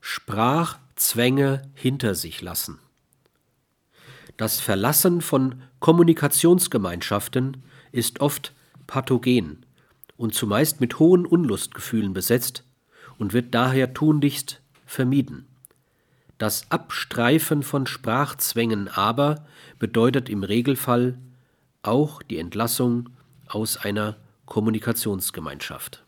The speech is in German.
Sprachzwänge hinter sich lassen. Das Verlassen von Kommunikationsgemeinschaften ist oft pathogen und zumeist mit hohen Unlustgefühlen besetzt und wird daher tunlichst vermieden. Das Abstreifen von Sprachzwängen aber bedeutet im Regelfall auch die Entlassung aus einer Kommunikationsgemeinschaft